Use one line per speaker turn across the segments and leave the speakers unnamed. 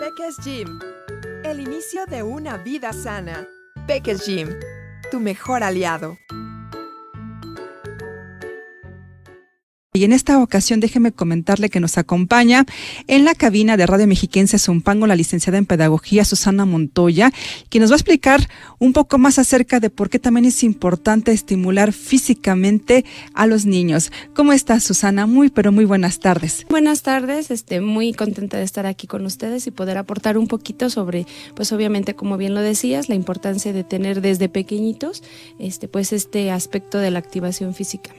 Peques Gym. El inicio de una vida sana. Peques Gym. Tu mejor aliado.
Y en esta ocasión déjeme comentarle que nos acompaña en la cabina de Radio Mexiquense Zumpango la licenciada en Pedagogía Susana Montoya, que nos va a explicar un poco más acerca de por qué también es importante estimular físicamente a los niños. ¿Cómo estás, Susana? Muy, pero muy buenas tardes.
Buenas tardes, este, muy contenta de estar aquí con ustedes y poder aportar un poquito sobre, pues obviamente, como bien lo decías, la importancia de tener desde pequeñitos, este, pues este aspecto de la activación física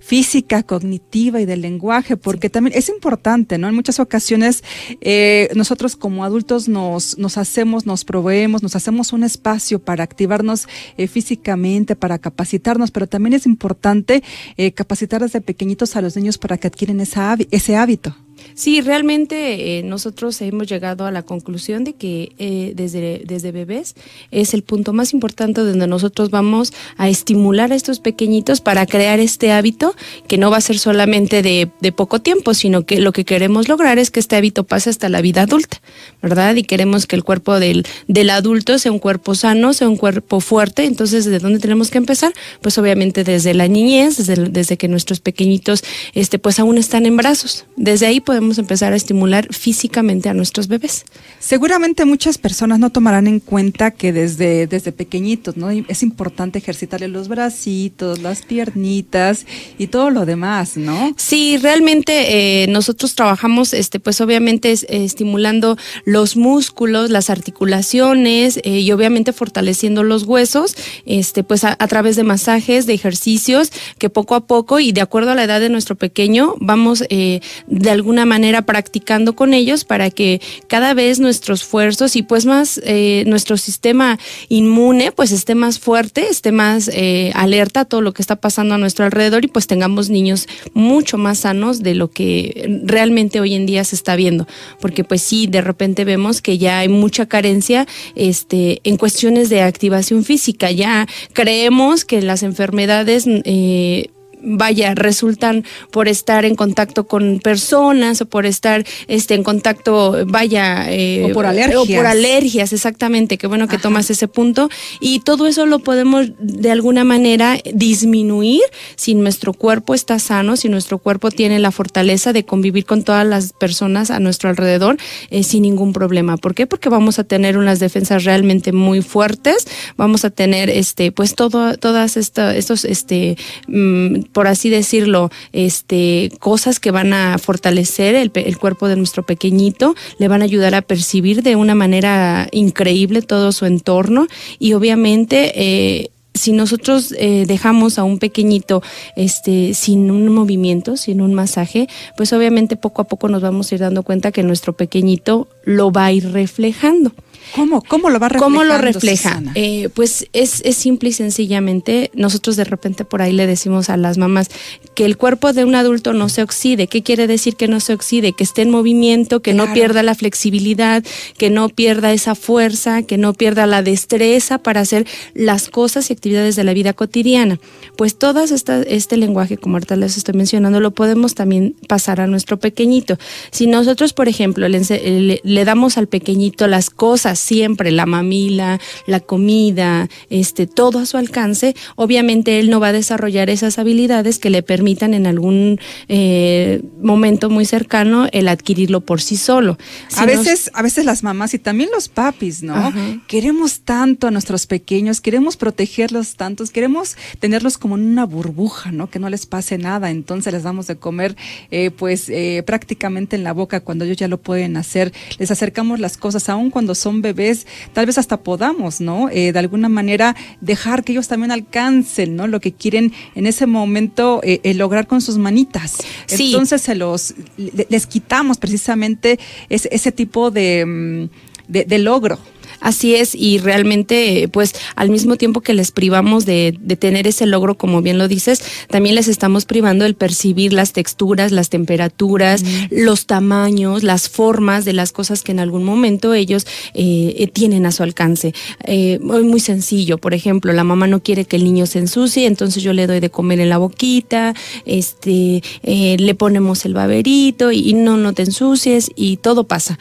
física, cognitiva y del lenguaje, porque también es importante, ¿no? En muchas ocasiones eh, nosotros como adultos nos, nos hacemos, nos proveemos, nos hacemos un espacio para activarnos eh, físicamente, para capacitarnos, pero también es importante eh, capacitar desde pequeñitos a los niños para que adquieren esa, ese hábito.
Sí, realmente eh, nosotros hemos llegado a la conclusión de que eh, desde, desde bebés es el punto más importante donde nosotros vamos a estimular a estos pequeñitos para crear este hábito que no va a ser solamente de, de poco tiempo, sino que lo que queremos lograr es que este hábito pase hasta la vida adulta, ¿verdad? Y queremos que el cuerpo del, del adulto sea un cuerpo sano, sea un cuerpo fuerte. Entonces, ¿de dónde tenemos que empezar? Pues obviamente desde la niñez, desde, desde que nuestros pequeñitos este, pues aún están en brazos. Desde ahí podemos empezar a estimular físicamente a nuestros bebés.
Seguramente muchas personas no tomarán en cuenta que desde, desde pequeñitos, ¿no? Es importante ejercitarle los bracitos, las piernitas y todo lo demás, ¿no?
Sí, realmente eh, nosotros trabajamos, este, pues obviamente estimulando los músculos, las articulaciones eh, y obviamente fortaleciendo los huesos, este, pues a, a través de masajes, de ejercicios que poco a poco y de acuerdo a la edad de nuestro pequeño vamos eh, de alguna manera practicando con ellos para que cada vez nuestros esfuerzos y pues más eh, nuestro sistema inmune pues esté más fuerte, esté más eh, alerta a todo lo que está pasando a nuestro alrededor y pues tengamos niños mucho más sanos de lo que realmente hoy en día se está viendo. Porque pues sí, de repente vemos que ya hay mucha carencia este, en cuestiones de activación física. Ya creemos que las enfermedades... Eh, vaya, resultan por estar en contacto con personas o por estar este, en contacto, vaya,
eh, o por alergias. O
por alergias, exactamente, qué bueno que tomas ese punto. Y todo eso lo podemos de alguna manera disminuir si nuestro cuerpo está sano, si nuestro cuerpo tiene la fortaleza de convivir con todas las personas a nuestro alrededor eh, sin ningún problema. ¿Por qué? Porque vamos a tener unas defensas realmente muy fuertes, vamos a tener este, pues todo, todas estas estos, este, mm, por así decirlo, este, cosas que van a fortalecer el, el, cuerpo de nuestro pequeñito, le van a ayudar a percibir de una manera increíble todo su entorno y obviamente eh, si nosotros eh, dejamos a un pequeñito este, sin un movimiento, sin un masaje, pues obviamente poco a poco nos vamos a ir dando cuenta que nuestro pequeñito lo va a ir reflejando.
¿Cómo? ¿Cómo lo va
¿Cómo lo refleja? Eh, pues es, es, simple y sencillamente, nosotros de repente por ahí le decimos a las mamás que el cuerpo de un adulto no se oxide. ¿Qué quiere decir que no se oxide? Que esté en movimiento, que no pierda la flexibilidad, que no pierda esa fuerza, que no pierda la destreza para hacer las cosas y actividades de la vida cotidiana. Pues todo este lenguaje, como ahorita les estoy mencionando, lo podemos también pasar a nuestro pequeñito. Si nosotros, por ejemplo, le, le damos al pequeñito las cosas, siempre, la mamila, la comida, este, todo a su alcance, obviamente él no va a desarrollar esas habilidades que le permitan en algún eh, momento muy cercano el adquirirlo por sí solo.
a veces, a veces las mamás y también los papis, ¿no? Queremos tanto a nuestros pequeños, queremos protegerlos tantos, queremos tenerlos como en una burbuja, ¿no? Que no les pase nada, entonces les damos de comer, eh, pues eh, prácticamente en la boca cuando ellos ya lo pueden hacer, les acercamos las cosas, aun cuando son bebés, tal vez hasta podamos, ¿no? Eh, de alguna manera dejar que ellos también alcancen, ¿no? Lo que quieren en ese momento eh, eh, lograr con sus manitas. Entonces se los, les quitamos precisamente ese, ese tipo de, mm, de, de logro.
Así es, y realmente, pues al mismo tiempo que les privamos de, de, tener ese logro, como bien lo dices, también les estamos privando el percibir las texturas, las temperaturas, los tamaños, las formas de las cosas que en algún momento ellos eh, tienen a su alcance. Eh, muy sencillo, por ejemplo, la mamá no quiere que el niño se ensucie, entonces yo le doy de comer en la boquita, este, eh, le ponemos el baberito y, y no, no te ensucies y todo pasa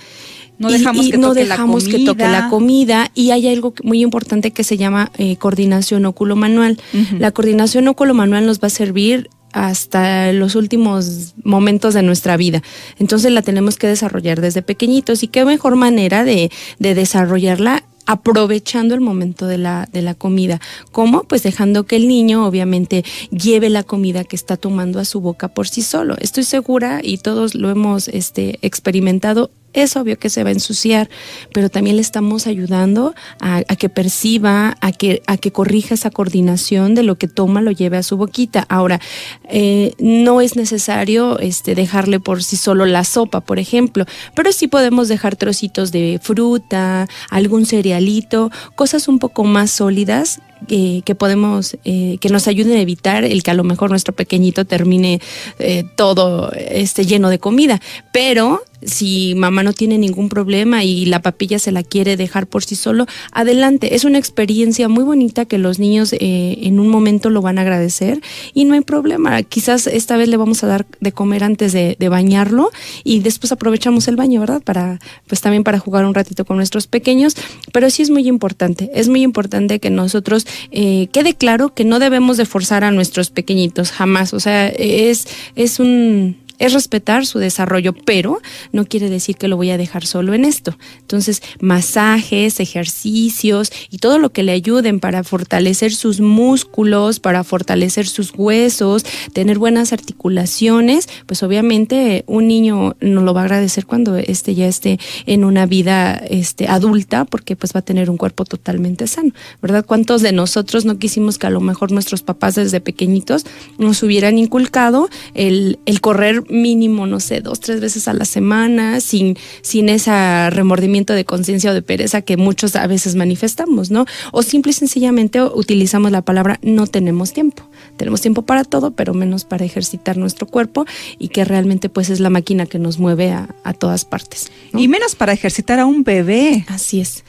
No dejamos,
y,
que,
no
toque
dejamos
la
que toque la
comida.
Y hay algo muy importante que se llama eh, coordinación óculo-manual.
Ujú.
La coordinación óculo-manual nos va a servir hasta los últimos momentos de nuestra vida. Entonces la tenemos que desarrollar desde pequeñitos y qué mejor manera de, de desarrollarla aprovechando el momento de la, de la comida. ¿Cómo? Pues dejando que el niño obviamente lleve la comida que está tomando a su boca por sí solo. Estoy segura y todos lo hemos este, experimentado. Es obvio que se va a ensuciar, pero también le estamos ayudando a, que perciba, a que, a que corrija esa coordinación de lo que toma, lo lleve a su boquita. Ahora, eh, no es necesario este, dejarle por sí solo la sopa, por ejemplo, pero sí podemos dejar trocitos de fruta, algún cerealito, cosas un poco más sólidas que podemos, eh, que nos ayuden a evitar el que a lo mejor nuestro pequeñito termine eh, todo este, lleno de comida. Pero si mamá no tiene ningún problema y la papilla se la quiere dejar por sí solo, adelante. Es una experiencia muy bonita que los niños eh, en un momento lo van a agradecer y no hay problema. Quizás esta vez le vamos a dar de comer antes de bañarlo y después aprovechamos el baño, ¿verdad? Para, pues también para jugar un ratito con nuestros pequeños. Pero sí es muy importante, es muy importante que nosotros eh, quede claro que no debemos de forzar a nuestros pequeñitos jamás. O sea, es, es un es respetar su desarrollo, pero no quiere decir que lo voy a dejar solo en esto. Entonces, masajes, ejercicios y todo lo que le ayuden para fortalecer sus músculos, para fortalecer sus huesos, tener buenas articulaciones, pues obviamente un niño no lo va a agradecer cuando este ya esté en una vida este, adulta, porque pues va a tener un cuerpo totalmente sano, ¿verdad? ¿Cuántos de nosotros no quisimos que a lo mejor nuestros papás desde pequeñitos nos hubieran inculcado el, el correr mínimo, no sé, dos, tres veces a la semana, sin, sin ese remordimiento de conciencia o de pereza que muchos a veces manifestamos, ¿no? O simple y sencillamente utilizamos la palabra no tenemos tiempo. Tenemos tiempo para todo, pero menos para ejercitar nuestro cuerpo y que realmente pues es la máquina que nos mueve a, a todas partes. ¿no?
Y menos para ejercitar a un bebé.
Así es.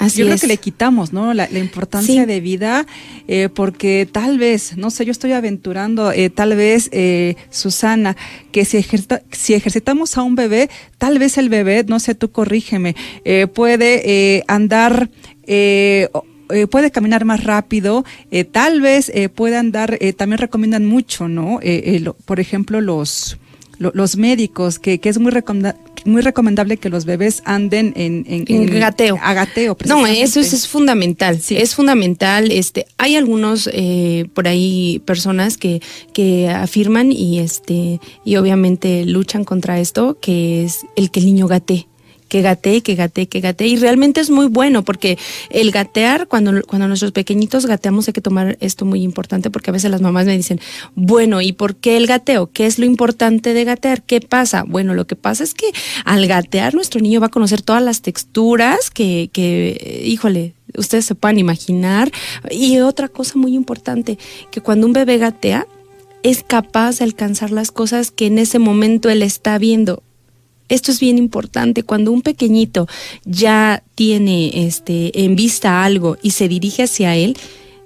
Así
yo creo que le quitamos, ¿no? La, la importancia
Sí.
de vida, eh, porque tal vez, no sé, yo estoy aventurando, eh, tal vez, eh, Susana, que si, ejercita- si ejercitamos a un bebé, tal vez el bebé, no sé, tú corrígeme, eh, puede eh, andar, eh, puede caminar más rápido, eh, tal vez eh, puede andar, eh, también recomiendan mucho, ¿no? Lo- por ejemplo, los lo- los médicos, que, que es muy, recomenda- muy recomendable que los bebés anden en, en,
En gateo.
A gateo,
No, eso es, es fundamental.
Sí.
Es fundamental. Este, hay algunos eh, por ahí personas que, que afirman y este y obviamente luchan contra esto, que es el que el niño gatee que gatee, que gatee, que gatee. Y realmente es muy bueno porque el gatear, cuando, cuando nuestros pequeñitos gateamos, hay que tomar esto muy importante porque a veces las mamás me dicen, bueno, ¿y por qué el gateo? ¿Qué es lo importante de gatear? ¿Qué pasa? Bueno, lo que pasa es que al gatear nuestro niño va a conocer todas las texturas que, que híjole, ustedes se puedan imaginar. Y otra cosa muy importante, que cuando un bebé gatea, es capaz de alcanzar las cosas que en ese momento él está viendo esto es bien importante. Cuando un pequeñito ya tiene este, en vista algo y se dirige hacia él,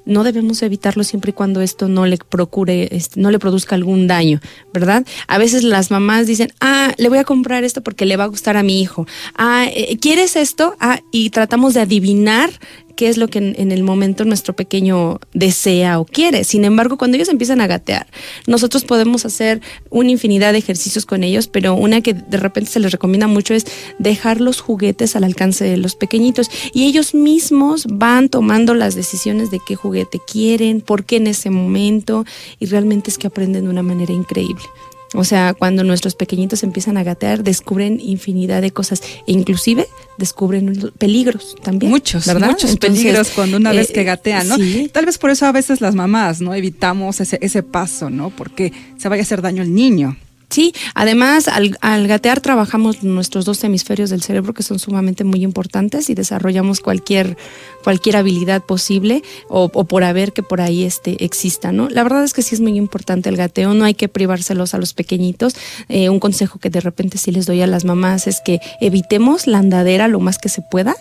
no debemos evitarlo siempre y cuando esto no le procure, este, no le produzca algún daño, ¿verdad? A veces las mamás dicen, ah, le voy a comprar esto porque le va a gustar a mi hijo. Ah, eh, ¿quieres esto? Ah, y tratamos de adivinar qué es lo que en, el momento nuestro pequeño desea o quiere. Sin embargo, cuando ellos empiezan a gatear, nosotros podemos hacer una infinidad de ejercicios con ellos, pero una que de repente se les recomienda mucho es dejar los juguetes al alcance de los pequeñitos y ellos mismos van tomando las decisiones de qué juguete quieren, por qué en ese momento y realmente es que aprenden de una manera increíble. O sea, cuando nuestros pequeñitos empiezan a gatear, descubren infinidad de cosas e inclusive descubren peligros también.
Muchos,
¿verdad?
muchos
Entonces,
peligros cuando una vez
eh,
que gatean, ¿no?
sí.
Tal vez por eso a veces las mamás, ¿no? Evitamos ese, ese paso, ¿no? Porque se vaya a hacer daño al niño.
Sí, además al, al, gatear trabajamos nuestros dos hemisferios del cerebro que son sumamente muy importantes y desarrollamos cualquier, cualquier habilidad posible o, por haber que por ahí este, exista, ¿no? La verdad es que sí es muy importante el gateo, no hay que privárselos a los pequeñitos. Eh, un consejo que de repente sí les doy a las mamás es que evitemos la andadera lo más que se pueda,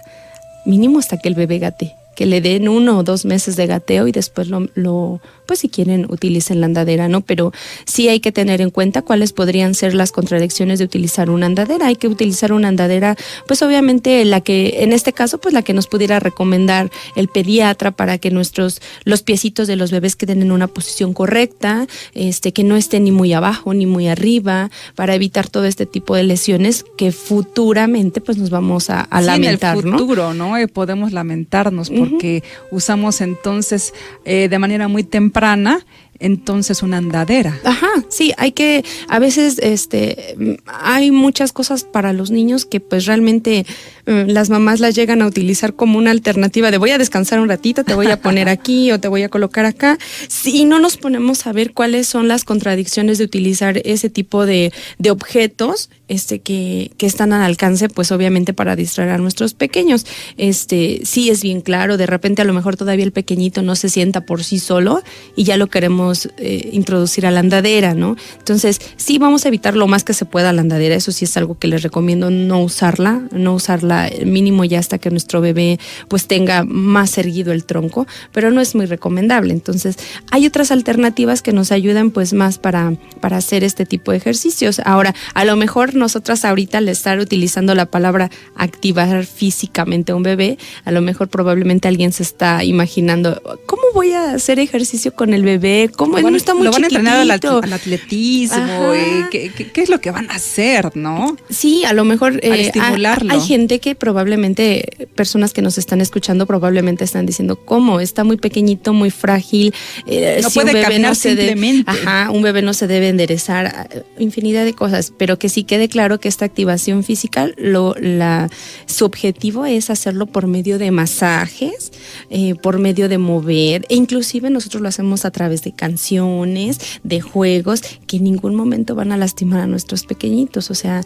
mínimo hasta que el bebé gate que le den uno o dos meses de gateo y después lo, lo, pues si quieren utilicen la andadera, ¿no? Pero sí hay que tener en cuenta cuáles podrían ser las contradicciones de utilizar una andadera. Hay que utilizar una andadera, pues obviamente la que, en este caso, pues la que nos pudiera recomendar el pediatra para que nuestros, los piecitos de los bebés queden en una posición correcta, este, que no estén ni muy abajo ni muy arriba, para evitar todo este tipo de lesiones que futuramente pues nos vamos a, a lamentar,
en el futuro, ¿no? Eh, podemos lamentarnos porque usamos entonces eh, de manera muy temprana entonces una andadera.
Ajá, sí, hay que, a veces, este, hay muchas cosas para los niños que pues realmente mm, las mamás las llegan a utilizar como una alternativa de voy a descansar un ratito, te voy a poner aquí o te voy a colocar acá. Si no nos ponemos a ver cuáles son las contradicciones de utilizar ese tipo de, de objetos, este, que, que están al alcance, pues obviamente para distraer a nuestros pequeños. Este, sí es bien claro, de repente a lo mejor todavía el pequeñito no se sienta por sí solo y ya lo queremos eh, introducir a la andadera, ¿no? Entonces, sí vamos a evitar lo más que se pueda la andadera, eso sí es algo que les recomiendo no usarla, no usarla mínimo ya hasta que nuestro bebé pues tenga más erguido el tronco, pero no es muy recomendable. Entonces, hay otras alternativas que nos ayudan pues más para, para hacer este tipo de ejercicios. Ahora, a lo mejor nosotras ahorita al estar utilizando la palabra activar físicamente a un bebé, a lo mejor probablemente alguien se está imaginando, ¿cómo voy a hacer ejercicio con el bebé? ¿Cómo
lo
no está muy
Lo van a entrenar al, atletismo, eh, ¿qué, qué, qué es lo que van a hacer, no?
Sí, a lo mejor eh,
estimularlo.
Hay, hay gente que probablemente, personas que nos están escuchando, probablemente están diciendo, ¿cómo? Está muy pequeñito, muy frágil. eh,
No
si un
puede
bebé
caminar
se
simplemente.
ajá, un bebé no se debe enderezar, infinidad de cosas, pero que sí quede claro que esta activación física, lo, la, su objetivo es hacerlo por medio de masajes, eh, por medio de mover, e inclusive nosotros lo hacemos a través de canciones, de juegos, que en ningún momento van a lastimar a nuestros pequeñitos, o sea,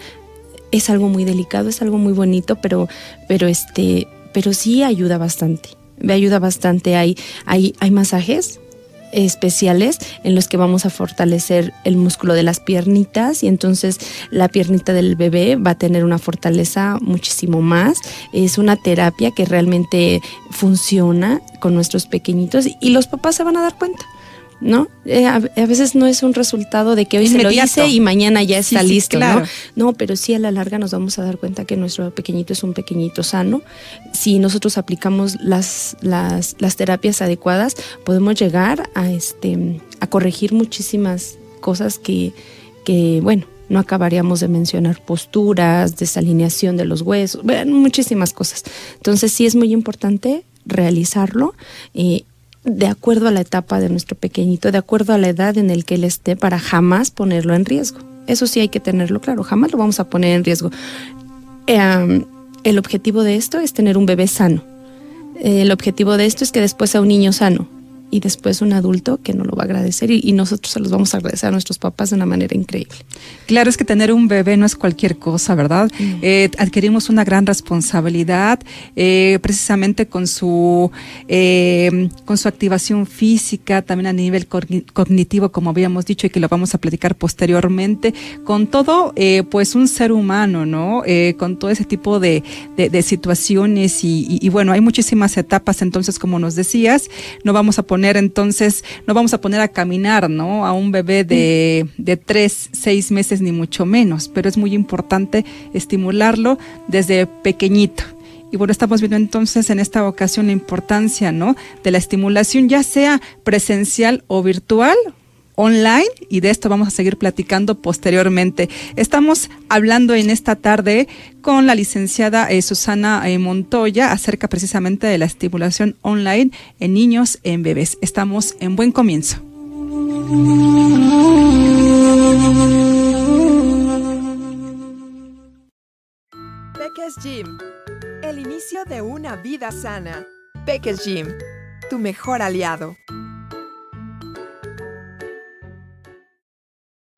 es algo muy delicado, es algo muy bonito, pero, pero este, pero sí ayuda bastante. Me ayuda bastante. Hay, hay, hay masajes especiales en los que vamos a fortalecer el músculo de las piernitas y entonces la piernita del bebé va a tener una fortaleza muchísimo más. Es una terapia que realmente funciona con nuestros pequeñitos y los papás se van a dar cuenta. ¿No? Eh, a, a veces no es un resultado de que hoy se lo hice y mañana ya está
sí,
listo,
claro.
¿no? No, pero sí a la larga nos vamos a dar cuenta que nuestro pequeñito es un pequeñito sano. Si nosotros aplicamos las, las, las terapias adecuadas, podemos llegar a, este, a corregir muchísimas cosas que, que, bueno, no acabaríamos de mencionar posturas, desalineación de los huesos, bueno, muchísimas cosas. Entonces sí es muy importante realizarlo. eh, de acuerdo a la etapa de nuestro pequeñito, de acuerdo a la edad en el que él esté, para jamás ponerlo en riesgo. Eso sí hay que tenerlo claro, jamás lo vamos a poner en riesgo. Eh, el objetivo de esto es tener un bebé sano. Eh, el objetivo de esto es que después sea un niño sano y después un adulto que no lo va a agradecer y, y nosotros se los vamos a agradecer a nuestros papás de una manera increíble.
Claro, es que tener un bebé no es cualquier cosa, ¿verdad? Eh, adquirimos una gran responsabilidad, eh, precisamente con su, eh, con su activación física, también a nivel cogni- cognitivo, como habíamos dicho, y que lo vamos a platicar posteriormente, con todo, pues un ser humano, ¿no? Con todo ese tipo de, de- de situaciones y, y- y bueno, hay muchísimas etapas, entonces, como nos decías, no vamos a poner entonces, no vamos a poner a caminar, ¿no? A un bebé de, de tres, seis meses ni mucho menos, pero es muy importante estimularlo desde pequeñito. Y bueno, estamos viendo entonces en esta ocasión la importancia, ¿no? De la estimulación, ya sea presencial o virtual, online, y de esto vamos a seguir platicando posteriormente. Estamos hablando en esta tarde con la licenciada eh, Susana eh, Montoya acerca precisamente de la estimulación online en niños, en bebés. Estamos en buen comienzo.
Peques Gym. El inicio de una vida sana. Peques Gym. Tu mejor aliado.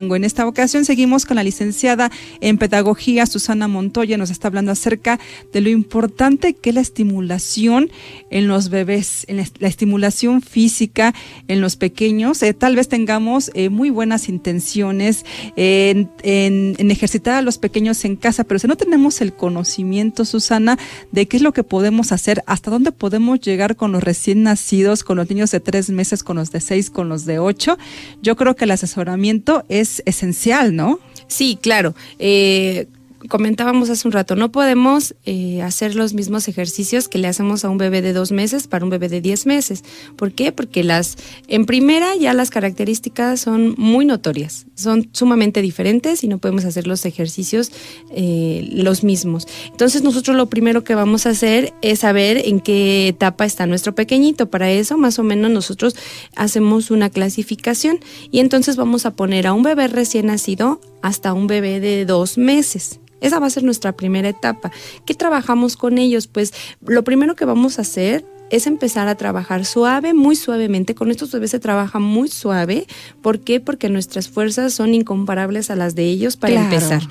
En esta ocasión seguimos con la licenciada en Pedagogía, Susana Montoya, nos está hablando acerca de lo importante que es la estimulación en los bebés, la estimulación física en los pequeños. Eh, tal vez tengamos eh, muy buenas intenciones en, en, ejercitar a los pequeños en casa, pero si no tenemos el conocimiento, Susana, de qué es lo que podemos hacer, hasta dónde podemos llegar con los recién nacidos, con los niños de tres meses, con los de seis, con los de ocho, yo creo que el asesoramiento es esencial, ¿no?
Sí, claro. Eh, comentábamos hace un rato, no podemos eh, hacer los mismos ejercicios que le hacemos a un bebé de dos meses para un bebé de diez meses. ¿Por qué? Porque las, en primera ya las características son muy notorias, son sumamente diferentes y no podemos hacer los ejercicios eh, los mismos. Entonces nosotros lo primero que vamos a hacer es saber en qué etapa está nuestro pequeñito. Para eso más o menos nosotros hacemos una clasificación y entonces vamos a poner a un bebé recién nacido hasta un bebé de dos meses. Esa va a ser nuestra primera etapa. ¿Qué trabajamos con ellos? Pues lo primero que vamos a hacer es empezar a trabajar suave, muy suavemente. Con estos bebés se trabaja muy suave. ¿Por qué? Porque nuestras fuerzas son incomparables a las de ellos para empezar.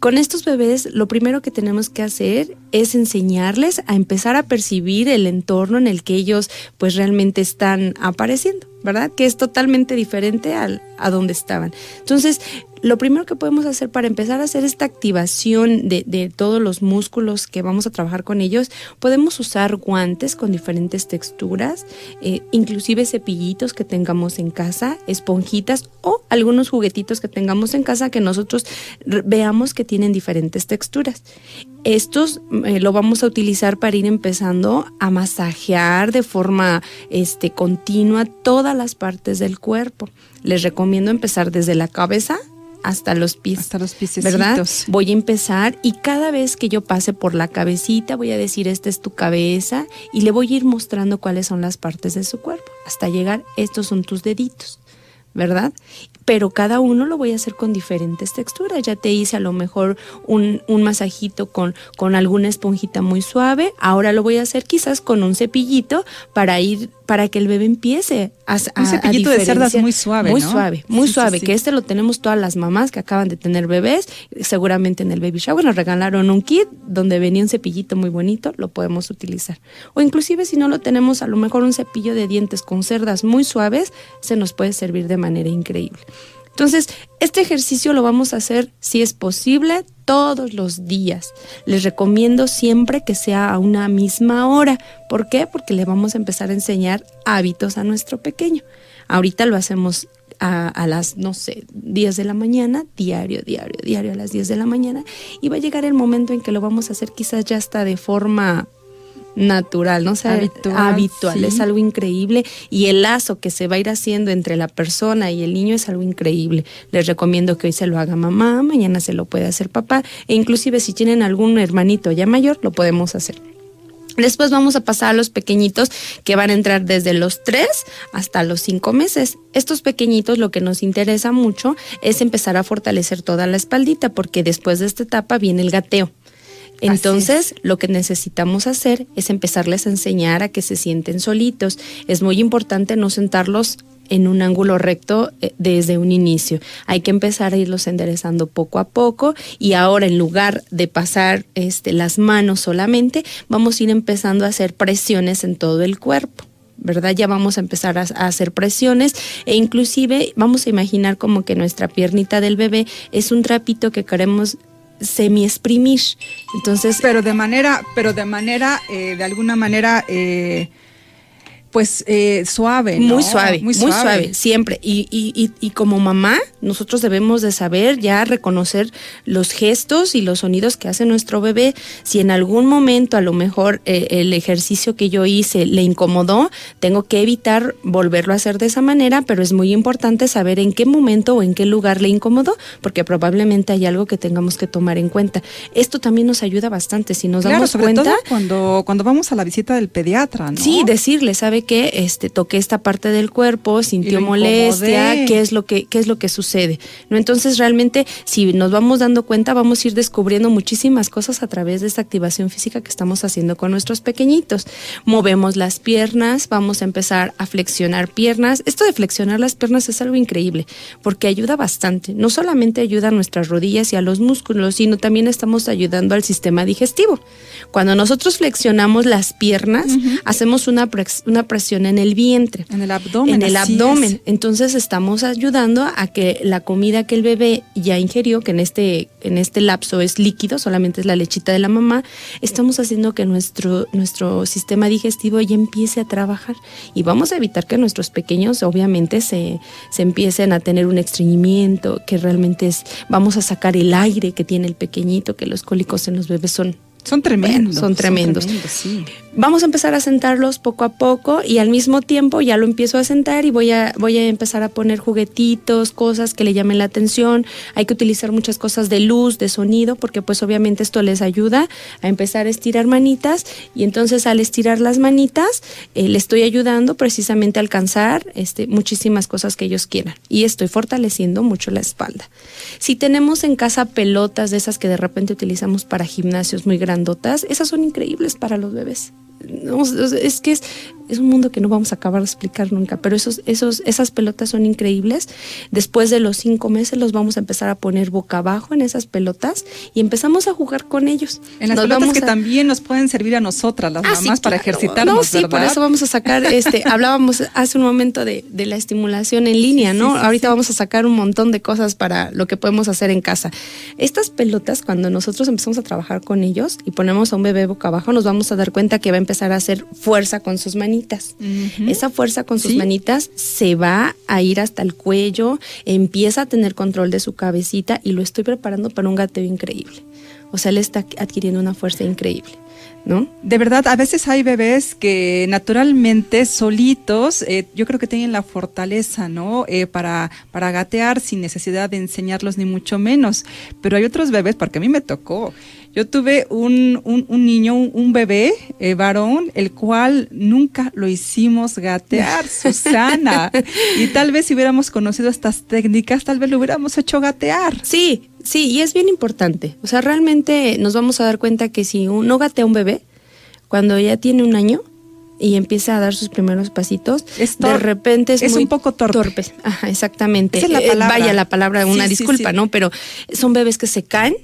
Con estos bebés lo primero que tenemos que hacer es enseñarles a empezar a percibir el entorno en el que ellos pues realmente están apareciendo, ¿verdad? Que es totalmente diferente al, a donde estaban. Entonces, lo primero que podemos hacer para empezar a hacer esta activación de, todos los músculos que vamos a trabajar con ellos, podemos usar guantes con diferentes texturas, eh, inclusive cepillitos que tengamos en casa, esponjitas o algunos juguetitos que tengamos en casa que nosotros veamos que tienen diferentes texturas. Estos eh, lo vamos a utilizar para ir empezando a masajear de forma este, continua todas las partes del cuerpo. Les recomiendo empezar desde la cabeza hasta los pies.
Hasta los pies.
¿Verdad? Voy a empezar y cada vez que yo pase por la cabecita voy a decir, esta es tu cabeza y le voy a ir mostrando cuáles son las partes de su cuerpo. Hasta llegar, estos son tus deditos. ¿verdad? pero cada uno lo voy a hacer con diferentes texturas. Ya te hice a lo mejor un, un, masajito con, con alguna esponjita muy suave, ahora lo voy a hacer quizás con un cepillito para ir para que el bebé empiece a, a
un cepillito de cerdas muy suave,
muy suave, muy suave, que este lo tenemos todas las mamás que acaban de tener bebés, seguramente en el baby shower nos regalaron un kit donde venía un cepillito muy bonito, lo podemos utilizar. O inclusive si no lo tenemos, a lo mejor un cepillo de dientes con cerdas muy suaves se nos puede servir de manera increíble. Entonces, este ejercicio lo vamos a hacer, si es posible, todos los días. Les recomiendo siempre que sea a una misma hora. ¿Por qué? Porque le vamos a empezar a enseñar hábitos a nuestro pequeño. Ahorita lo hacemos a, las, no sé, 10 de la mañana, diario, diario, diario a las 10 de la mañana. Y va a llegar el momento en que lo vamos a hacer quizás ya está de forma natural, no sea habitual, es algo increíble y el lazo que se va a ir haciendo entre la persona y el niño es algo increíble. Les recomiendo que hoy se lo haga mamá, mañana se lo puede hacer papá e inclusive si tienen algún hermanito ya mayor lo podemos hacer. Después vamos a pasar a los pequeñitos que van a entrar desde los 3 hasta los 5 meses. Estos pequeñitos lo que nos interesa mucho es empezar a fortalecer toda la espaldita porque después de esta etapa viene el gateo. Entonces, lo que necesitamos hacer es empezarles a enseñar a que se sienten solitos. Es muy importante no sentarlos en un ángulo recto eh, desde un inicio. Hay que empezar a irlos enderezando poco a poco y ahora en lugar de pasar este, las manos solamente, vamos a ir empezando a hacer presiones en todo el cuerpo. ¿verdad? Ya vamos a empezar a, a, hacer presiones e inclusive vamos a imaginar como que nuestra piernita del bebé es un trapito que queremos semi exprimir. Entonces,
pero de manera, pero de manera, eh, de alguna manera, eh, pues eh, suave.
Muy suave, muy suave, siempre. Y, y, y, como mamá, nosotros debemos de saber ya reconocer los gestos y los sonidos que hace nuestro bebé. Si en algún momento a lo mejor eh, el ejercicio que yo hice le incomodó, tengo que evitar volverlo a hacer de esa manera, pero es muy importante saber en qué momento o en qué lugar le incomodó, porque probablemente hay algo que tengamos que tomar en cuenta. Esto también nos ayuda bastante, si nos damos cuenta.
cuando, cuando vamos a la visita del pediatra, ¿no?
Sí, decirle, ¿sabe que este, toqué esta parte del cuerpo, sintió molestia, qué es lo que, qué es lo que sucede. ¿no? Entonces, realmente, si nos vamos dando cuenta, vamos a ir descubriendo muchísimas cosas a través de esta activación física que estamos haciendo con nuestros pequeñitos. Movemos las piernas, vamos a empezar a flexionar piernas. Esto de flexionar las piernas es algo increíble, porque ayuda bastante. No solamente ayuda a nuestras rodillas y a los músculos, sino también estamos ayudando al sistema digestivo. Cuando nosotros flexionamos las piernas, hacemos una, una presión en el vientre.
En el abdomen.
En el abdomen. Entonces estamos ayudando a que la comida que el bebé ya ingirió, que en este, en este lapso es líquido, solamente es la lechita de la mamá, estamos haciendo que nuestro, nuestro sistema digestivo ya empiece a trabajar. Y vamos a evitar que nuestros pequeños obviamente se, se empiecen a tener un estreñimiento, que realmente es, vamos a sacar el aire que tiene el pequeñito, que los cólicos en los bebés son
son tremendos.
son tremendos. Vamos a empezar a sentarlos poco a poco y al mismo tiempo ya lo empiezo a sentar y voy a, voy a empezar a poner juguetitos, cosas que le llamen la atención. Hay que utilizar muchas cosas de luz, de sonido, porque pues obviamente esto les ayuda a empezar a estirar manitas y entonces al estirar las manitas eh, le estoy ayudando precisamente a alcanzar este, muchísimas cosas que ellos quieran y estoy fortaleciendo mucho la espalda. Si tenemos en casa pelotas de esas que de repente utilizamos para gimnasios muy grandes, esas son increíbles para los bebés. Es que es, es un mundo que no vamos a acabar de explicar nunca, pero esos, esos, esas pelotas son increíbles. Después de los cinco meses los vamos a empezar a poner boca abajo en esas pelotas y empezamos a jugar con ellos.
En las pelotas que también nos pueden servir a nosotras, las ah, mamás, para ejercitarnos, No,
sí, por eso vamos a sacar, este, hablábamos hace un momento de, la estimulación en línea, ¿no? Ahorita vamos a sacar un montón de cosas para lo que podemos hacer en casa. Estas pelotas, cuando nosotros empezamos a trabajar con ellos y ponemos a un bebé boca abajo, nos vamos a dar cuenta que va a empezar a hacer fuerza con sus manos esa fuerza con sus manitas se va a ir hasta el cuello, empieza a tener control de su cabecita y lo estoy preparando para un gateo increíble. O sea, él está adquiriendo una fuerza increíble. ¿No?
De verdad, a veces hay bebés que naturalmente solitos, eh, yo creo que tienen la fortaleza, ¿no? Eh, para, para gatear sin necesidad de enseñarlos ni mucho menos. Pero hay otros bebés, porque a mí me tocó. Yo tuve un, un, niño, un, bebé eh, varón, el cual nunca lo hicimos gatear, Susana. y tal vez si hubiéramos conocido estas técnicas, tal vez lo hubiéramos hecho gatear.
Sí, sí, y es bien importante. O sea, realmente nos vamos a dar cuenta que si uno gatea un bebé, cuando ya tiene un año, y empieza a dar sus primeros pasitos, de repente es,
un poco torpe.
Ajá, exactamente. la eh, vaya la palabra, una disculpa, ¿no? Pero son bebés que se caen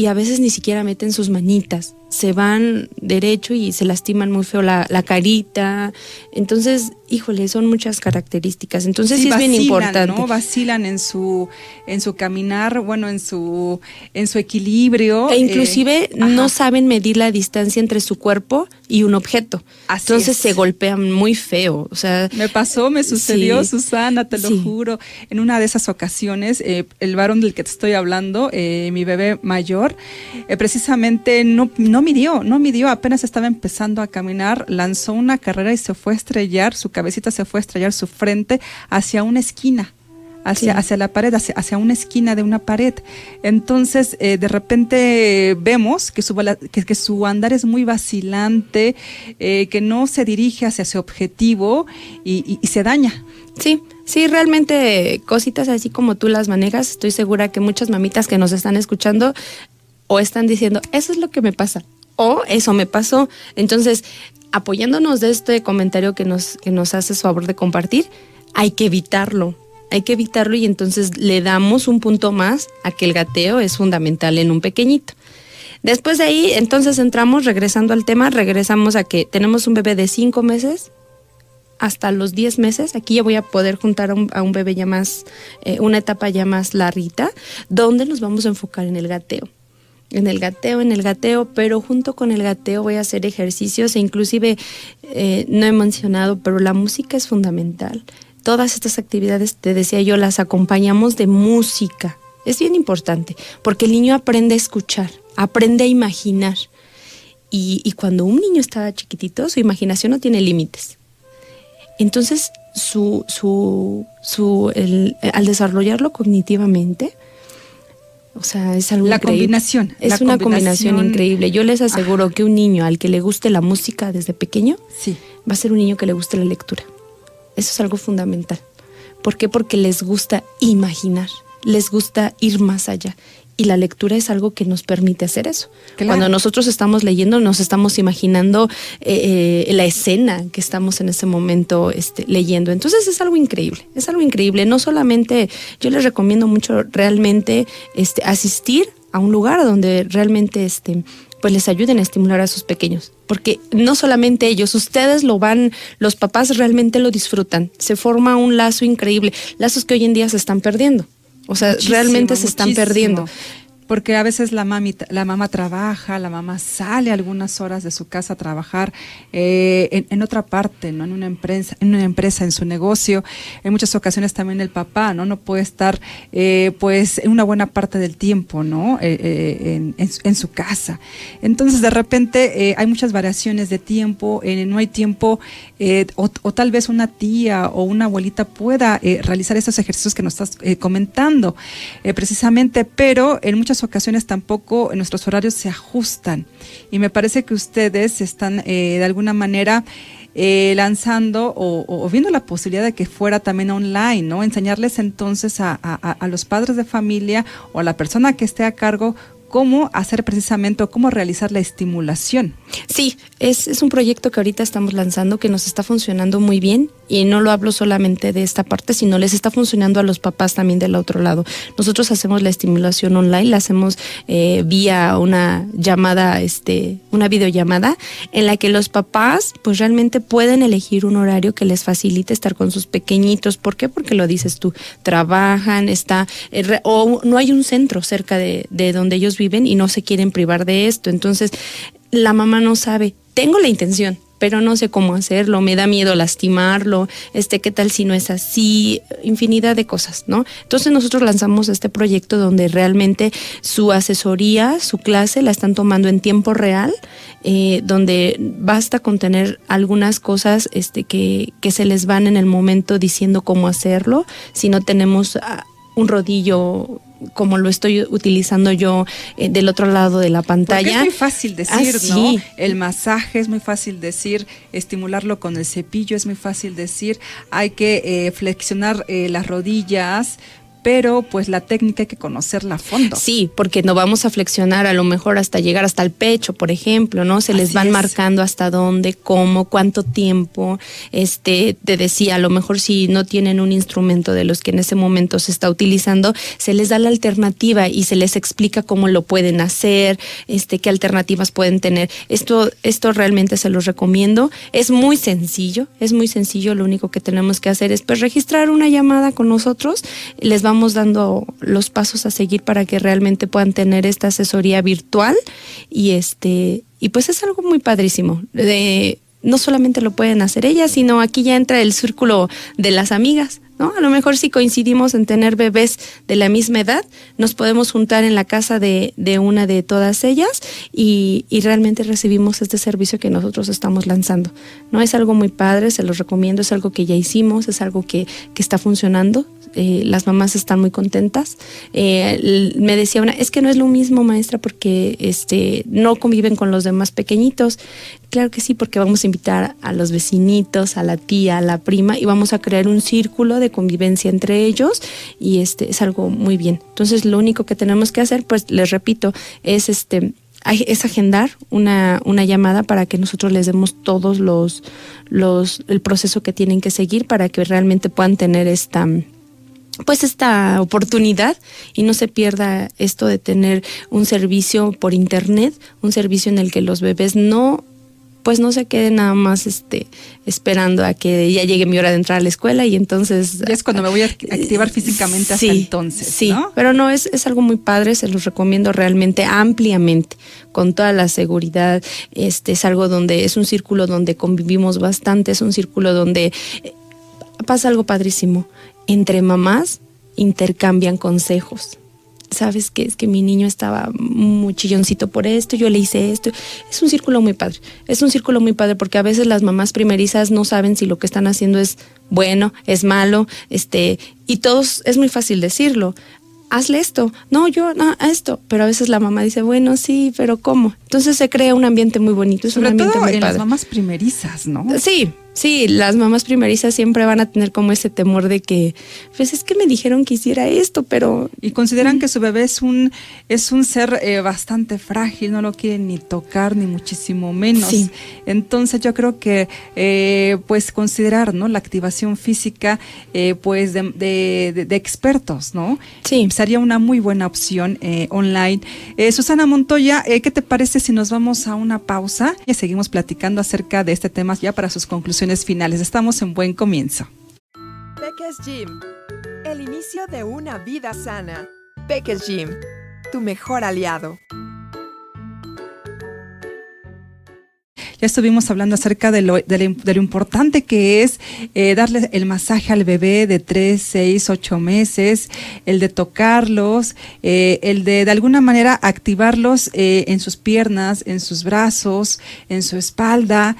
y a veces ni siquiera meten sus manitas se van derecho y se lastiman muy feo la, carita. Entonces, híjole, son muchas características. Entonces sí, es bien importante.
¿no? Vacilan en su, en su caminar, bueno, en su, en su equilibrio.
E inclusive eh, no saben medir la distancia entre su cuerpo y un objeto. Entonces se golpean muy feo. O sea,
me pasó, me sucedió, Susana, te lo juro. En una de esas ocasiones, eh, el varón del que te estoy hablando, eh, mi bebé mayor, precisamente no, no no midió, no midió, apenas estaba empezando a caminar, lanzó una carrera y se fue a estrellar, su cabecita se fue a estrellar su frente hacia una esquina. Hacia, hacia la pared, hacia, hacia, una esquina de una pared. Entonces, eh, de repente vemos que su, que, su andar es muy vacilante, eh, que no se dirige hacia ese objetivo y, y se daña.
Sí, sí, realmente cositas así como tú las manejas, estoy segura que muchas mamitas que nos están escuchando o están diciendo, eso es lo que me pasa, o eso me pasó. Entonces, apoyándonos de este comentario que nos, que nos haces favor de compartir, hay que evitarlo. Hay que evitarlo y entonces le damos un punto más a que el gateo es fundamental en un pequeño. Después de ahí, entonces entramos, regresando al tema, regresamos a que tenemos un bebé de cinco meses hasta los 10 meses. Aquí ya voy a poder juntar a un, bebé ya más, eh, una etapa ya más larrita, donde nos vamos a enfocar en el gateo en el gateo, en el gateo, pero junto con el gateo voy a hacer ejercicios e inclusive eh, no he mencionado, pero la música es fundamental. Todas estas actividades, te decía yo, las acompañamos de música. Es bien importante, porque el niño aprende a escuchar, aprende a imaginar. Y, cuando un niño está chiquitito, su imaginación no tiene límites. Entonces, su, su, al desarrollarlo cognitivamente, O sea, es algo
la
increíble.
combinación.
Es
la
una combinación increíble. Yo les aseguro
Ajá.
que un niño al que le guste la música desde pequeño
Sí.
va a ser un niño que le guste la lectura. Eso es algo fundamental. ¿Por qué? Porque les gusta imaginar, les gusta ir más allá. Y la lectura es algo que nos permite hacer eso.
Claro.
Cuando nosotros estamos leyendo, nos estamos imaginando eh, eh, la escena que estamos en ese momento este, leyendo. Entonces es algo increíble, es algo increíble. No solamente, yo les recomiendo mucho realmente este, asistir a un lugar donde realmente este, pues les ayuden a estimular a sus pequeños. Porque no solamente ellos, ustedes lo van, los papás realmente lo disfrutan. Se forma un lazo increíble, lazos que hoy en día se están perdiendo. O sea,
Muchísimo,
realmente se están
muchísimo.
perdiendo.
Porque a veces la, mami, la mamá trabaja, la mamá sale algunas horas de su casa a trabajar eh, en, otra parte, ¿no? En una empresa, en una empresa, en su negocio. En muchas ocasiones también el papá, ¿no? No puede estar, eh, pues, una buena parte del tiempo, ¿no? Eh, en, su- casa. Entonces, de repente, hay muchas variaciones de tiempo, no hay tiempo, o, tal vez una tía o una abuelita pueda realizar estos ejercicios que nos estás comentando, precisamente, pero en muchas ocasiones tampoco nuestros horarios se ajustan. Y me parece que ustedes están eh, de alguna manera eh, lanzando o, viendo la posibilidad de que fuera también online, ¿no? Enseñarles entonces a los padres de familia o a la persona que esté a cargo cómo hacer precisamente o cómo realizar la estimulación.
Sí, es, es un proyecto que ahorita estamos lanzando que nos está funcionando muy bien y no lo hablo solamente de esta parte, sino les está funcionando a los papás también del otro lado. Nosotros hacemos la estimulación online, la hacemos eh, vía una llamada, este, una videollamada en la que los papás pues realmente pueden elegir un horario que les facilite estar con sus pequeñitos. ¿Por qué? Porque lo dices tú, trabajan, está, eh, o no hay un centro cerca de, de donde ellos viven y no se quieren privar de esto. Entonces, la mamá no sabe, tengo la intención, pero no sé cómo hacerlo, me da miedo lastimarlo, este, qué tal si no es así, infinidad de cosas, ¿no? Entonces nosotros lanzamos este proyecto donde realmente su asesoría, su clase la están tomando en tiempo real, eh, donde basta con tener algunas cosas este, que, que se les van en el momento diciendo cómo hacerlo, si no tenemos ah, un rodillo como lo estoy utilizando yo eh, del otro lado de la
Porque
pantalla.
es muy fácil decir,
Ah,
¿no?
sí.
El masaje es muy fácil decir, estimularlo con el cepillo es muy fácil decir, hay que eh, flexionar eh, las rodillas, pero pues la técnica hay que conocerla a fondo.
Sí, porque no vamos a flexionar a lo mejor hasta llegar hasta el pecho, por ejemplo, ¿no? Se les van
es.
marcando hasta dónde, cómo, cuánto tiempo. Este, te decía, a lo mejor si no tienen un instrumento de los que en ese momento se está utilizando, se les da la alternativa y se les explica cómo lo pueden hacer, este, qué alternativas pueden tener. Esto, esto realmente se los recomiendo. Es muy sencillo, es muy sencillo. Lo único que tenemos que hacer es pues registrar una llamada con nosotros. Les vamos dando los pasos a seguir para que realmente puedan tener esta asesoría virtual y este y pues es algo muy padrísimo. No solamente lo pueden hacer ellas, sino aquí ya entra el círculo de las amigas. ¿No? A lo mejor si coincidimos en tener bebés de la misma edad, nos podemos juntar en la casa de, de una de todas ellas y, y realmente recibimos este servicio que nosotros estamos lanzando. No es algo muy padre, se los recomiendo, es algo que ya hicimos, es algo que, que está funcionando. Eh, las mamás están muy contentas. Eh, me decía una, es que no es lo mismo, maestra, porque este no conviven con los demás pequeñitos. Claro que sí, porque vamos a invitar a los vecinitos, a la tía, a la prima y vamos a crear un círculo de convivencia entre ellos y este es algo muy bien. Entonces, lo único que tenemos que hacer, pues les repito, es este es agendar una, una llamada para que nosotros les demos todos los, los el proceso que tienen que seguir para que realmente puedan tener esta pues esta oportunidad y no se pierda esto de tener un servicio por internet, un servicio en el que los bebés no pues no se queden nada más este esperando a que ya llegue mi hora de entrar a la escuela y entonces
Ya es cuando me voy a act- activar físicamente hasta
Sí,
entonces,
Sí,
¿no?
pero no, es, es algo muy padre, se los recomiendo realmente ampliamente, con toda la seguridad. Este es algo donde es un círculo donde convivimos bastante, es un círculo donde eh, pasa algo padrísimo. Entre mamás intercambian consejos. Sabes que es que mi niño estaba muy chilloncito por esto, yo le hice esto. Es un círculo muy padre. Es un círculo muy padre porque a veces las mamás primerizas no saben si lo que están haciendo es bueno, es malo, este, y todos es muy fácil decirlo. hazle esto. No, yo, no, esto. Pero a veces la mamá dice, bueno, sí, pero ¿cómo? Entonces se crea un ambiente muy bonito. Es
Sobre
un ambiente
todo
muy
en
padre.
las mamás primerizas, ¿no?
Sí, sí, las mamás primerizas siempre van a tener como ese temor de que, pues es que me dijeron que hiciera esto, pero
Y consideran que su bebé es un, es un ser eh, bastante frágil, no lo quieren ni tocar, ni muchísimo menos.
Sí.
Entonces yo creo que eh, pues considerar ¿no? la activación física eh, pues de, de- de- de expertos, ¿no?
Sí.
Sería una muy buena opción eh, online. Eh, Susana Montoya, eh, ¿qué te parece si nos vamos a una pausa y seguimos platicando acerca de este tema ya para sus conclusiones finales? Estamos en buen comienzo.
Peques Gym. El inicio de una vida sana. Peques Gym. Tu mejor aliado.
Ya estuvimos hablando acerca de lo, importante que es eh, darle el masaje al bebé de 3, 6, 8 meses, el de tocarlos, eh, el de de alguna manera activarlos eh, en sus piernas, en sus brazos, en su espalda,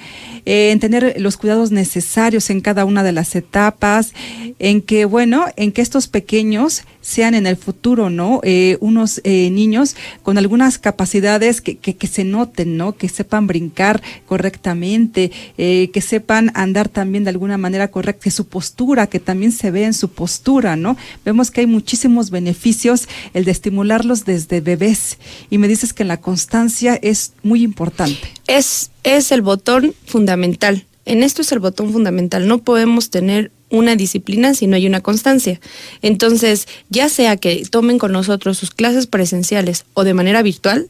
en tener los cuidados necesarios en cada una de las etapas, en que, bueno, en que estos pequeños sean en el futuro, ¿no? Eh, unos eh, niños con algunas capacidades que, que, se noten, ¿no? Que sepan brincar correctamente, eh, que sepan andar también de alguna manera correcta, que su postura, que también se ve en su postura, ¿no? Vemos que hay muchísimos beneficios el de estimularlos desde bebés. Y me dices que la constancia es muy importante.
es, es el botón fundamental. En esto es el botón fundamental. No podemos tener una disciplina si no hay una constancia. Entonces, ya sea que tomen con nosotros sus clases presenciales o de manera virtual,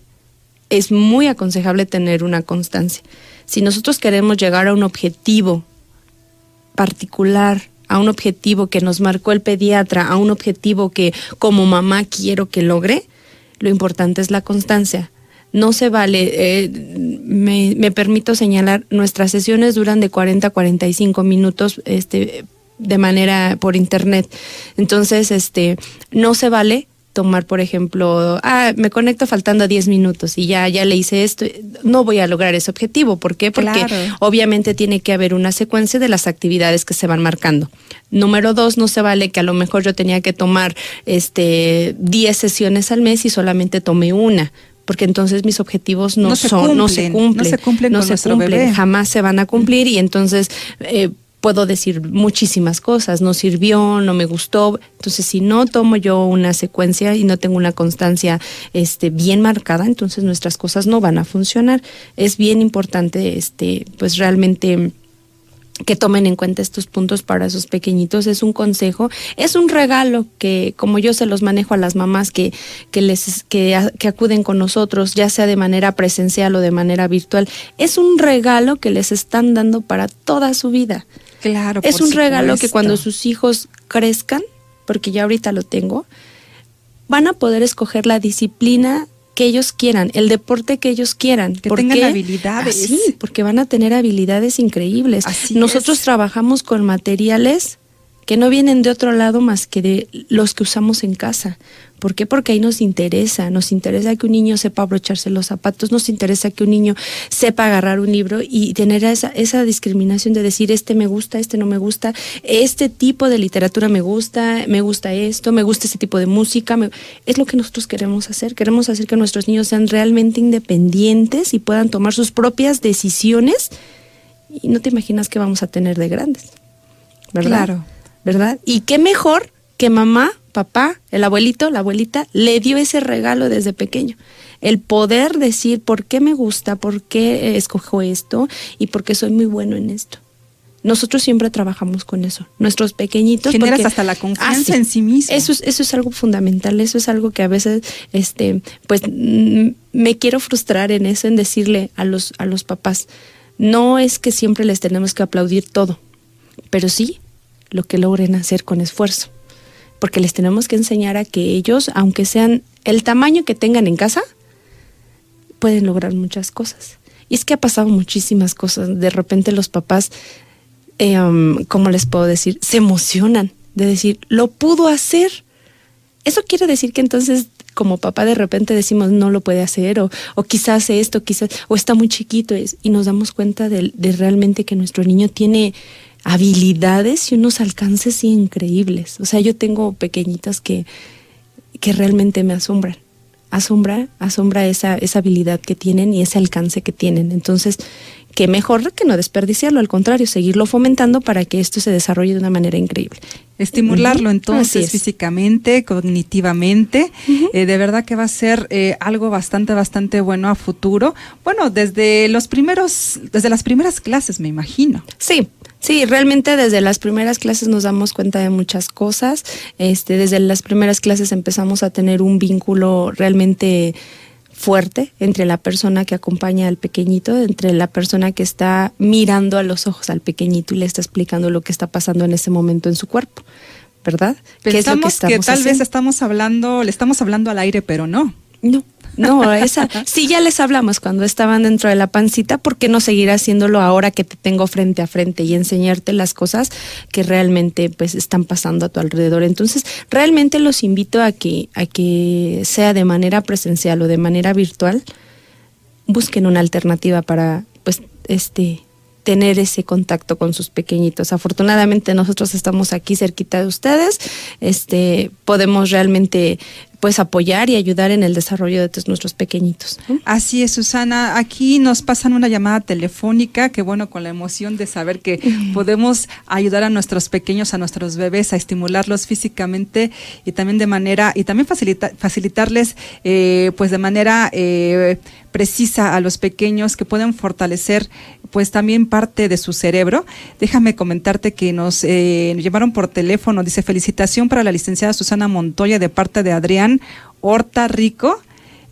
es muy aconsejable tener una constancia. Si nosotros queremos llegar a un objetivo particular, a un objetivo que nos marcó el pediatra, a un objetivo que como mamá quiero que logre, lo importante es la constancia. No se vale, eh, me, me permito señalar, nuestras sesiones duran de 40 a 45 minutos este, de manera por internet. Entonces, este, no se vale tomar, por ejemplo, ah, me conecto faltando 10 minutos y ya, ya le hice esto, no voy a lograr ese objetivo. ¿Por qué? Porque
Claro.
obviamente tiene que haber una secuencia de las actividades que se van marcando. Número dos, no se vale que a lo mejor yo tenía que tomar este 10 sesiones al mes y solamente tomé una. Porque entonces mis objetivos no,
No se
son, no se
cumplen,
cumplen,
no se cumplen con nuestro bebé.
jamás se van a cumplir y entonces eh, puedo decir muchísimas cosas, no sirvió, no me gustó, entonces si no tomo yo una secuencia y no tengo una constancia este bien marcada, entonces nuestras cosas no van a funcionar. Es bien importante este pues realmente que tomen en cuenta estos puntos para sus pequeñitos. Es un consejo, es un regalo que, como yo se los manejo a las mamás que, que les que, que acuden con nosotros, ya sea de manera presencial o de manera virtual, es un regalo que les están dando para toda su vida.
Claro.
Es un regalo que cuando sus hijos crezcan, porque ya ahorita lo tengo, van a poder escoger la disciplina que ellos quieran, el deporte que ellos quieran.
Que
¿Por
tengan habilidades.
Así, porque van a tener habilidades increíbles.
Así
Nosotros
es.
trabajamos con materiales que no vienen de otro lado más que de los que usamos en casa. ¿Por qué? Porque ahí nos interesa, nos interesa que un niño sepa abrocharse los zapatos, nos interesa que un niño sepa agarrar un libro y tener esa, esa discriminación de decir, este me gusta, este no me gusta, este tipo de literatura me gusta, me gusta esto, me gusta este tipo de música. me- Es lo que nosotros queremos hacer. Queremos hacer que nuestros niños sean realmente independientes y puedan tomar sus propias decisiones y no te imaginas qué vamos a tener de grandes. ¿Verdad?
Claro.
¿Verdad? Y qué mejor que mamá, papá, el abuelito, la abuelita, le dio ese regalo desde pequeño. El poder decir por qué me gusta, por qué escojo esto y por qué soy muy bueno en esto. Nosotros siempre trabajamos con eso. Nuestros pequeñitos.
Generas
porque-
hasta la confianza
Ah, sí.
en sí mismo.
Eso es, eso es algo fundamental. Eso es algo que a veces, este, pues, mm, me quiero frustrar en eso, en decirle a los, a los papás, no es que siempre les tenemos que aplaudir todo, pero sí lo que logren hacer con esfuerzo. Porque les tenemos que enseñar a que ellos, aunque sean el tamaño que tengan en casa, pueden lograr muchas cosas. Y es que ha pasado muchísimas cosas. De repente los papás, eh, um, ¿cómo les puedo decir? Se emocionan de decir, lo pudo hacer. Eso quiere decir que entonces como papá de repente decimos no lo puede hacer o, o quizás esto, quizás, o está muy chiquito y nos damos cuenta de realmente que nuestro niño tiene habilidades y unos alcances increíbles. O sea, yo tengo pequeñitas que, que realmente me asombran. Asombra, asombra esa, esa habilidad que tienen y ese alcance que tienen. Entonces, que mejor que no desperdiciarlo, al contrario, seguirlo fomentando para que esto se desarrolle de una manera increíble.
Estimularlo entonces físicamente, cognitivamente, eh, de verdad que va a ser eh, algo bastante, bastante bueno a futuro. Bueno, desde los primeros, desde las primeras clases, me imagino.
Sí, Sí, realmente desde las primeras clases nos damos cuenta de muchas cosas. Este, desde las primeras clases empezamos a tener un vínculo realmente fuerte entre la persona que acompaña al pequeñito, entre la persona que está mirando a los ojos al pequeñito y le está explicando lo que está pasando en ese momento en su cuerpo, ¿verdad?
Pensamos que, tal vez estamos hablando, le estamos hablando al aire, pero no.
No, no, esa, si ya les hablamos cuando estaban dentro de la pancita, ¿por qué no seguir haciéndolo ahora que te tengo frente a frente y enseñarte las cosas que realmente pues están pasando a tu alrededor? Entonces, realmente los invito a que, a que sea de manera presencial o de manera virtual, busquen una alternativa para pues este tener ese contacto con sus pequeñitos. Afortunadamente nosotros estamos aquí cerquita de ustedes, este podemos realmente pues apoyar y ayudar en el desarrollo de nuestros pequeñitos.
Así es, Susana. Aquí nos pasan una llamada telefónica, que bueno, con la emoción de saber que podemos ayudar a nuestros pequeños, a nuestros bebés, a estimularlos físicamente y también de manera, y también facilitarles, eh, pues de manera eh, precisa a los pequeños que pueden fortalecer pues también parte de su cerebro. Déjame comentarte que nos, eh, llevaron por teléfono, dice felicitación para la licenciada Susana Montoya de parte de Adrián Horta Rico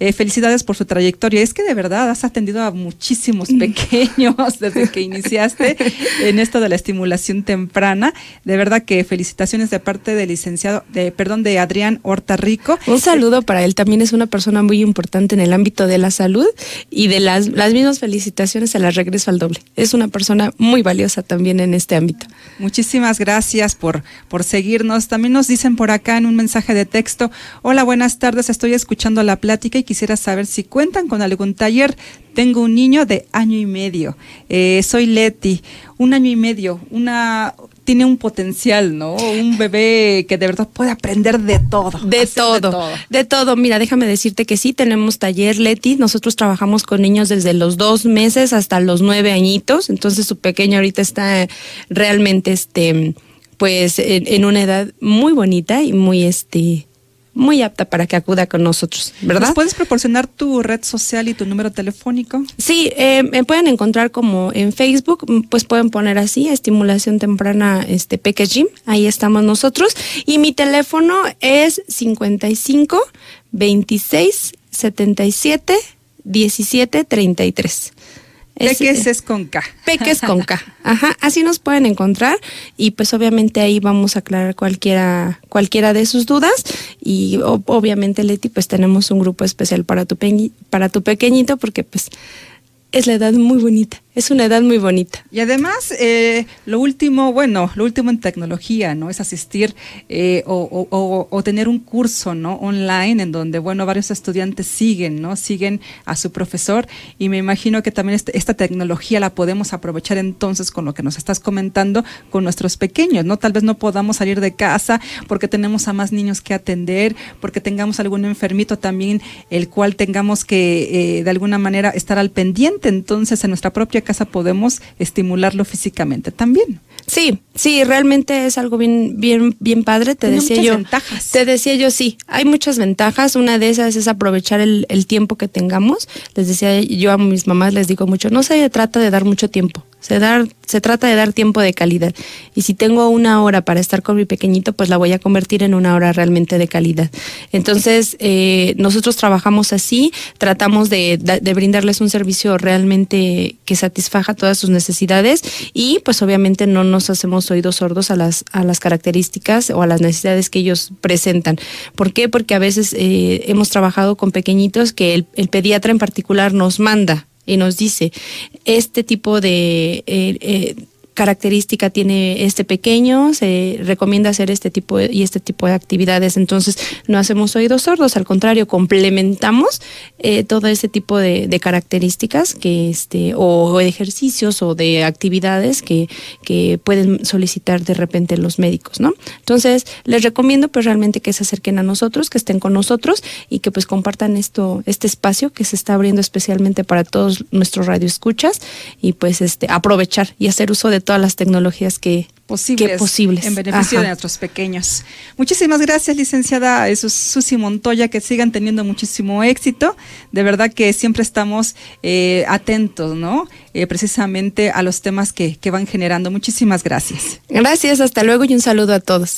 eh, felicidades por su trayectoria. Es que de verdad has atendido a muchísimos pequeños desde que iniciaste en esto de la estimulación temprana. De verdad que felicitaciones de parte del licenciado, de, perdón, de Adrián Horta Rico.
Un saludo para él. También es una persona muy importante en el ámbito de la salud y de las, las mismas felicitaciones se las regreso al doble. Es una persona muy valiosa también en este ámbito.
Muchísimas gracias por, por seguirnos. También nos dicen por acá en un mensaje de texto, hola, buenas tardes, estoy escuchando la plática y quisiera saber si cuentan con algún taller. Tengo un niño de año y medio. Eh, soy Leti, un año y medio, una tiene un potencial, ¿no? Un bebé que de verdad puede aprender de todo.
De todo, de todo, Mira, déjame decirte que sí tenemos taller Leti. Nosotros trabajamos con niños desde los dos meses hasta los nueve añitos. Entonces su pequeño ahorita está realmente, este, pues, en una edad muy bonita y muy, este, muy apta para que acuda con nosotros, ¿verdad? ¿Nos
puedes proporcionar tu red social y tu número telefónico?
Sí, eh, me pueden encontrar como en Facebook, pues pueden poner así, estimulación temprana este Gym, ahí estamos nosotros. Y mi teléfono es 55 26 77 17 33.
Peques es con K.
Peques con K. Ajá, así nos pueden encontrar y pues obviamente ahí vamos a aclarar cualquiera cualquiera de sus dudas y obviamente Leti pues tenemos un grupo especial para tu para tu pequeñito porque pues es la edad muy bonita. Es una edad muy bonita.
Y además, eh, lo último, bueno, lo último en tecnología, ¿no? Es asistir eh, o, tener un curso, ¿no? Online en donde, bueno, varios estudiantes siguen, ¿no? Siguen a su profesor y me imagino que también este, esta tecnología la podemos aprovechar entonces con lo que nos estás comentando con nuestros pequeños, ¿no? Tal vez no podamos salir de casa porque tenemos a más niños que atender, porque tengamos algún enfermito también, el cual tengamos que, eh, de alguna manera, estar al pendiente. Entonces, en nuestra propia casa podemos estimularlo físicamente también.
Sí, sí, realmente es algo bien, bien, bien padre. Te decía yo.
Ventajas.
Te decía yo, sí, hay muchas ventajas. Una de esas es aprovechar el, el tiempo que tengamos. Les decía yo a mis mamás, les digo mucho, no se trata de dar mucho tiempo, se, dar, se trata de dar tiempo de calidad. Y si tengo una hora para estar con mi pequeñito, pues la voy a convertir en una hora realmente de calidad. Entonces, eh, nosotros trabajamos así, tratamos de, de, brindarles un servicio realmente que satisfaja todas sus necesidades y pues obviamente no nos hacemos oídos sordos a las, a las características o a las necesidades que ellos presentan. ¿Por qué? Porque a veces eh, hemos trabajado con pequeñitos que el, el pediatra en particular nos manda y nos dice, este tipo de... Eh, eh, característica tiene este pequeño, se recomienda hacer este tipo y este tipo de actividades. Entonces, no hacemos oídos sordos, al contrario, complementamos eh, todo ese tipo de, características que este, o, ejercicios o de actividades que, que pueden solicitar de repente los médicos, ¿no? Entonces, les recomiendo pues realmente que se acerquen a nosotros, que estén con nosotros y que pues compartan esto, este espacio que se está abriendo especialmente para todos nuestros radioescuchas y pues este aprovechar y hacer uso de todas las tecnologías que
posibles,
posibles.
en beneficio de nuestros pequeños. Muchísimas gracias, licenciada Susi Montoya, que sigan teniendo muchísimo éxito. De verdad que siempre estamos eh, atentos, ¿no? Eh, precisamente a los temas que, que van generando. Muchísimas gracias.
Gracias, hasta luego y un saludo a todos.